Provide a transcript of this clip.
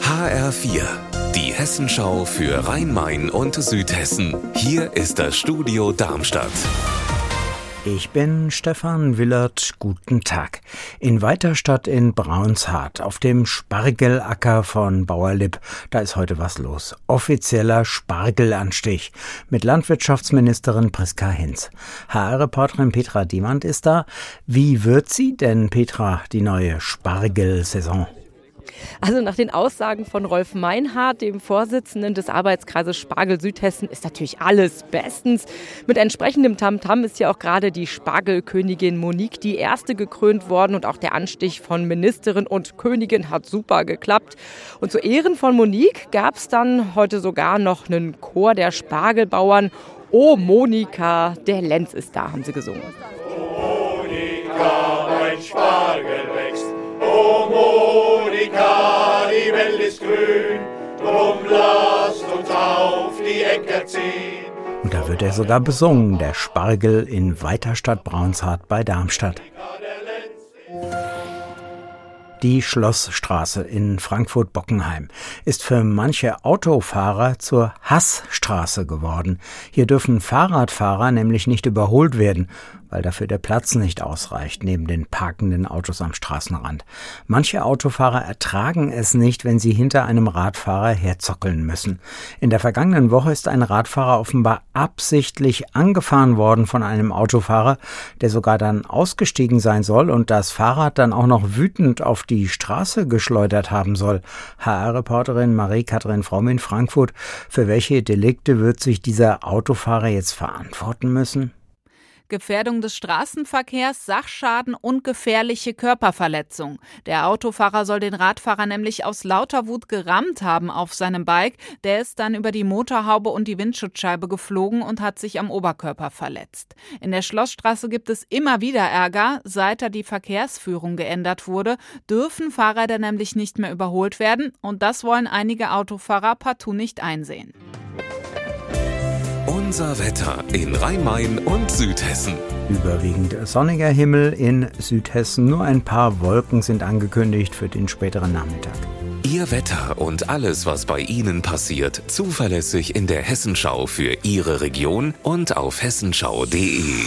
HR4, die Hessenschau für Rhein-Main und Südhessen. Hier ist das Studio Darmstadt. Ich bin Stefan Willert. Guten Tag. In Weiterstadt in Braunshardt, auf dem Spargelacker von Bauerlipp, da ist heute was los. Offizieller Spargelanstich mit Landwirtschaftsministerin Priska Hinz. HR-Reporterin Petra Diemand ist da. Wie wird sie denn, Petra, die neue Spargelsaison? Also nach den Aussagen von Rolf Meinhardt, dem Vorsitzenden des Arbeitskreises Spargel Südhessen, ist natürlich alles bestens. Mit entsprechendem Tamtam -Tam ist ja auch gerade die Spargelkönigin Monique die erste gekrönt worden und auch der Anstich von Ministerin und Königin hat super geklappt. Und zu Ehren von Monique gab es dann heute sogar noch einen Chor der Spargelbauern. Oh Monika, der Lenz ist da, haben sie gesungen. Welt ist grün, drum lasst uns auf die Äcker ziehen. Und da wird er sogar besungen, der Spargel in Weiterstadt Braunshardt bei Darmstadt. Die Schlossstraße in Frankfurt-Bockenheim ist für manche Autofahrer zur Hassstraße geworden. Hier dürfen Fahrradfahrer nämlich nicht überholt werden weil dafür der Platz nicht ausreicht neben den parkenden Autos am Straßenrand. Manche Autofahrer ertragen es nicht, wenn sie hinter einem Radfahrer herzockeln müssen. In der vergangenen Woche ist ein Radfahrer offenbar absichtlich angefahren worden von einem Autofahrer, der sogar dann ausgestiegen sein soll und das Fahrrad dann auch noch wütend auf die Straße geschleudert haben soll. HR-Reporterin Marie-Kathrin Fromm in Frankfurt. Für welche Delikte wird sich dieser Autofahrer jetzt verantworten müssen? Gefährdung des Straßenverkehrs, Sachschaden und gefährliche Körperverletzung. Der Autofahrer soll den Radfahrer nämlich aus lauter Wut gerammt haben auf seinem Bike. Der ist dann über die Motorhaube und die Windschutzscheibe geflogen und hat sich am Oberkörper verletzt. In der Schlossstraße gibt es immer wieder Ärger. Seit da die Verkehrsführung geändert wurde, dürfen Fahrräder nämlich nicht mehr überholt werden und das wollen einige Autofahrer partout nicht einsehen. Unser Wetter in Rhein-Main und Südhessen. Überwiegend sonniger Himmel in Südhessen. Nur ein paar Wolken sind angekündigt für den späteren Nachmittag. Ihr Wetter und alles, was bei Ihnen passiert, zuverlässig in der Hessenschau für Ihre Region und auf hessenschau.de.